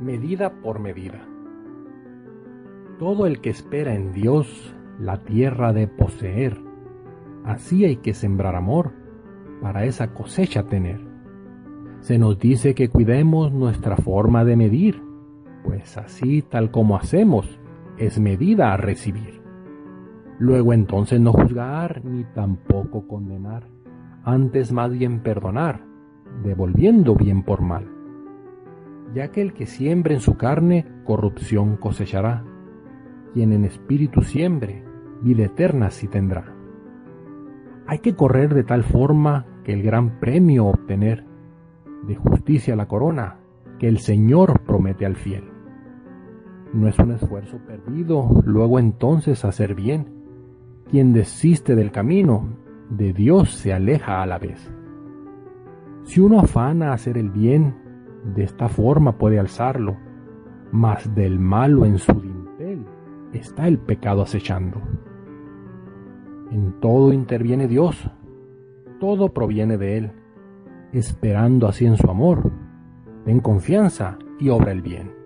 medida por medida. Todo el que espera en Dios la tierra de poseer, así hay que sembrar amor para esa cosecha tener. Se nos dice que cuidemos nuestra forma de medir, pues así tal como hacemos, es medida a recibir. Luego entonces no juzgar ni tampoco condenar, antes más bien perdonar, devolviendo bien por mal. Ya que el que siembre en su carne, corrupción cosechará. Quien en espíritu siembre, vida eterna sí tendrá. Hay que correr de tal forma que el gran premio obtener, de justicia la corona, que el Señor promete al fiel. No es un esfuerzo perdido luego entonces hacer bien. Quien desiste del camino, de Dios se aleja a la vez. Si uno afana hacer el bien, de esta forma puede alzarlo, mas del malo en su dintel está el pecado acechando. En todo interviene Dios, todo proviene de Él, esperando así en su amor. Ten confianza y obra el bien.